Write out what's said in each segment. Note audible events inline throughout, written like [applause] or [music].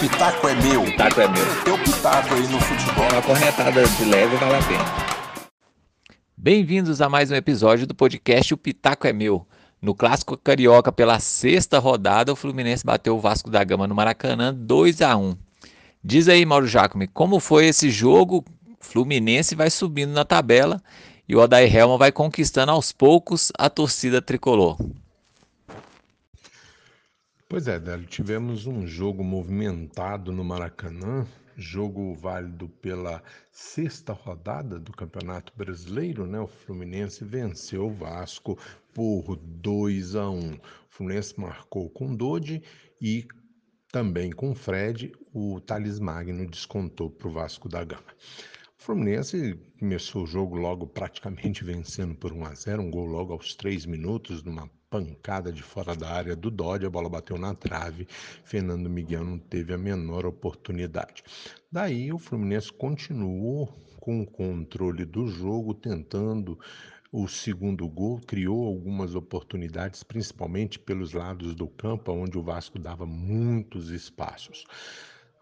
pitaco é meu. Pitaco é meu. Teu pitaco aí no futebol. Uma corretada de leve vale a pena. Bem-vindos a mais um episódio do podcast O Pitaco é Meu. No Clássico Carioca, pela sexta rodada, o Fluminense bateu o Vasco da Gama no Maracanã 2 a 1 Diz aí, Mauro Jacome, como foi esse jogo? Fluminense vai subindo na tabela e o Odair Helman vai conquistando aos poucos a torcida tricolor. Pois é, Délio, tivemos um jogo movimentado no Maracanã, jogo válido pela sexta rodada do Campeonato Brasileiro, né? O Fluminense venceu o Vasco por 2 a 1. O Fluminense marcou com Dodi e também com Fred, o Thales Magno descontou para o Vasco da Gama. O Fluminense começou o jogo logo praticamente [laughs] vencendo por 1 a 0, um gol logo aos 3 minutos, numa pancada de fora da área do Dodge, a bola bateu na trave, Fernando Miguel não teve a menor oportunidade. Daí o Fluminense continuou com o controle do jogo, tentando o segundo gol, criou algumas oportunidades, principalmente pelos lados do campo, onde o Vasco dava muitos espaços.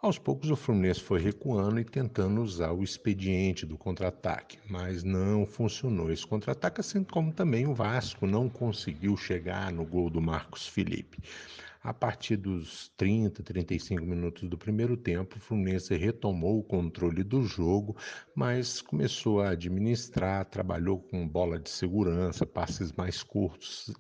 Aos poucos o Fluminense foi recuando e tentando usar o expediente do contra-ataque, mas não funcionou esse contra-ataque, assim como também o Vasco não conseguiu chegar no gol do Marcos Felipe. A partir dos 30, 35 minutos do primeiro tempo, o Fluminense retomou o controle do jogo, mas começou a administrar, trabalhou com bola de segurança, passes mais curtos,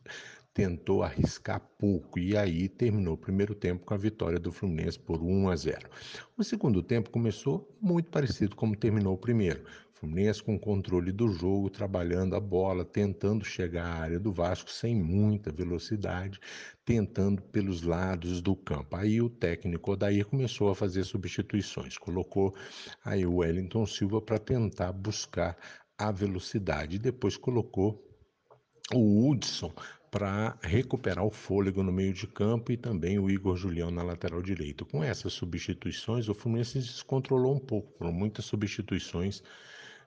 tentou arriscar pouco e aí terminou o primeiro tempo com a vitória do Fluminense por 1 a 0. O segundo tempo começou muito parecido como terminou o primeiro. Fluminense com controle do jogo, trabalhando a bola, tentando chegar à área do Vasco sem muita velocidade, tentando pelos lados do campo. Aí o técnico Odair começou a fazer substituições, colocou aí o Wellington Silva para tentar buscar a velocidade, depois colocou o Hudson para recuperar o fôlego no meio de campo e também o Igor Julião na lateral direita. Com essas substituições, o Fluminense se descontrolou um pouco, foram muitas substituições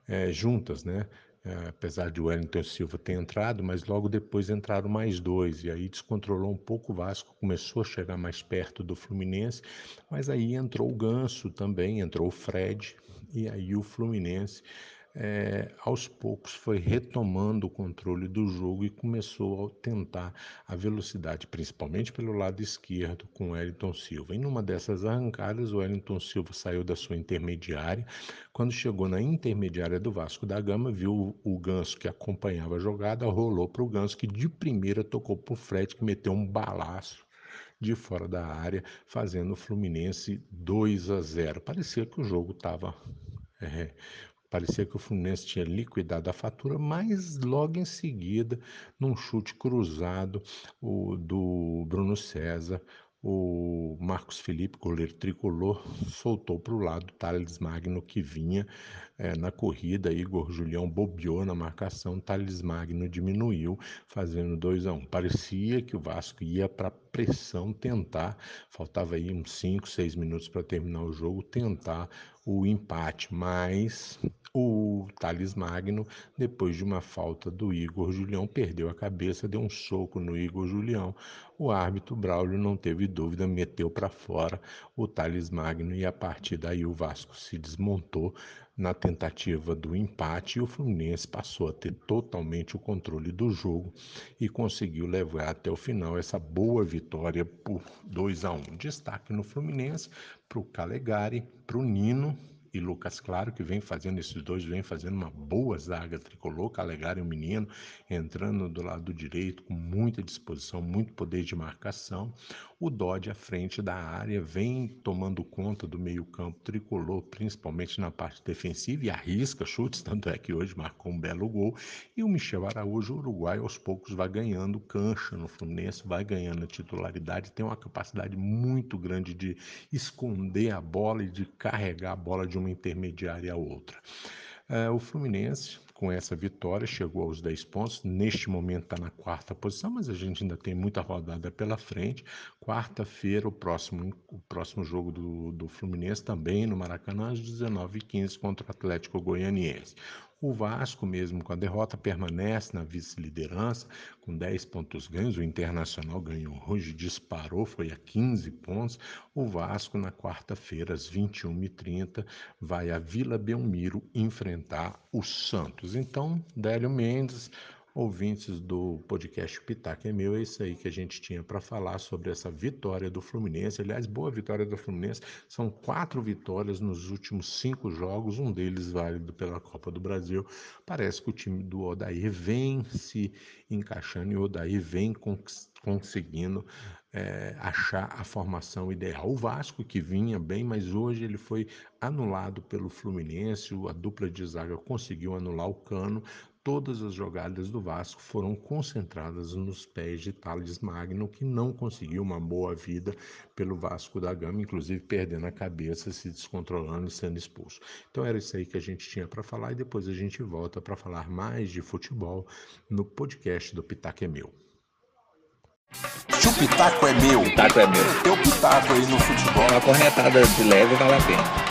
é, juntas, né? É, apesar de o Wellington Silva ter entrado, mas logo depois entraram mais dois, e aí descontrolou um pouco o Vasco, começou a chegar mais perto do Fluminense, mas aí entrou o Ganso também, entrou o Fred, e aí o Fluminense é, aos poucos foi retomando o controle do jogo e começou a tentar a velocidade, principalmente pelo lado esquerdo com o Wellington Silva. E numa dessas arrancadas, o Wellington Silva saiu da sua intermediária. Quando chegou na intermediária do Vasco da Gama, viu o Ganso que acompanhava a jogada, rolou para o Ganso que de primeira tocou para o Fred, que meteu um balaço de fora da área, fazendo o Fluminense 2 a 0. Parecia que o jogo estava é, Parecia que o Fluminense tinha liquidado a fatura, mas logo em seguida, num chute cruzado o, do Bruno César, o Marcos Felipe, goleiro tricolor, soltou para o lado Thales Magno, que vinha é, na corrida. Igor Julião bobeou na marcação, Thales Magno diminuiu, fazendo 2 a 1 um. Parecia que o Vasco ia para pressão tentar, faltava aí uns 5, 6 minutos para terminar o jogo, tentar o empate, mas o Thales Magno, depois de uma falta do Igor Julião, perdeu a cabeça, deu um soco no Igor Julião. O árbitro Braulio não teve dúvida, meteu para fora o Thales Magno e a partir daí o Vasco se desmontou na tentativa do empate e o Fluminense passou a ter totalmente o controle do jogo e conseguiu levar até o final essa boa vitória por 2 a 1. Destaque no Fluminense para o Calegari, para o Nino e Lucas Claro, que vem fazendo, esses dois vem fazendo uma boa zaga tricolor, Calegari o menino, entrando do lado direito com muita disposição, muito poder de marcação. O Dodge à frente da área vem tomando conta do meio-campo tricolor, principalmente na parte defensiva, e arrisca chutes, tanto é que hoje marcou um belo gol. E o Michel Araújo, Uruguai, aos poucos vai ganhando cancha no Fluminense, vai ganhando a titularidade, tem uma capacidade muito grande de esconder a bola e de carregar a bola de uma intermediária a outra. É, o Fluminense com essa vitória, chegou aos 10 pontos. Neste momento está na quarta posição, mas a gente ainda tem muita rodada pela frente. Quarta-feira, o próximo, o próximo jogo do, do Fluminense também no Maracanã, às 19h15, contra o Atlético Goianiense. O Vasco, mesmo com a derrota, permanece na vice-liderança, com 10 pontos ganhos. O Internacional ganhou hoje, disparou, foi a 15 pontos. O Vasco, na quarta-feira, às 21h30, vai a Vila Belmiro enfrentar o Santos. Então, Délio Mendes ouvintes do podcast Pitaco é meu, é isso aí que a gente tinha para falar sobre essa vitória do Fluminense. Aliás, boa vitória do Fluminense. São quatro vitórias nos últimos cinco jogos, um deles válido pela Copa do Brasil. Parece que o time do Odair vem se encaixando e o Odair vem conseguindo é, achar a formação ideal. O Vasco, que vinha bem, mas hoje ele foi anulado pelo Fluminense, a dupla de zaga conseguiu anular o Cano, Todas as jogadas do Vasco foram concentradas nos pés de Thales Magno, que não conseguiu uma boa vida pelo Vasco da Gama, inclusive perdendo a cabeça, se descontrolando e sendo expulso. Então era isso aí que a gente tinha para falar e depois a gente volta para falar mais de futebol no podcast do Pitaco é Meu. Se o Pitaco é meu, Pitaco é meu. teu Pitaco aí no futebol. Uma corretada de leve vale a pena.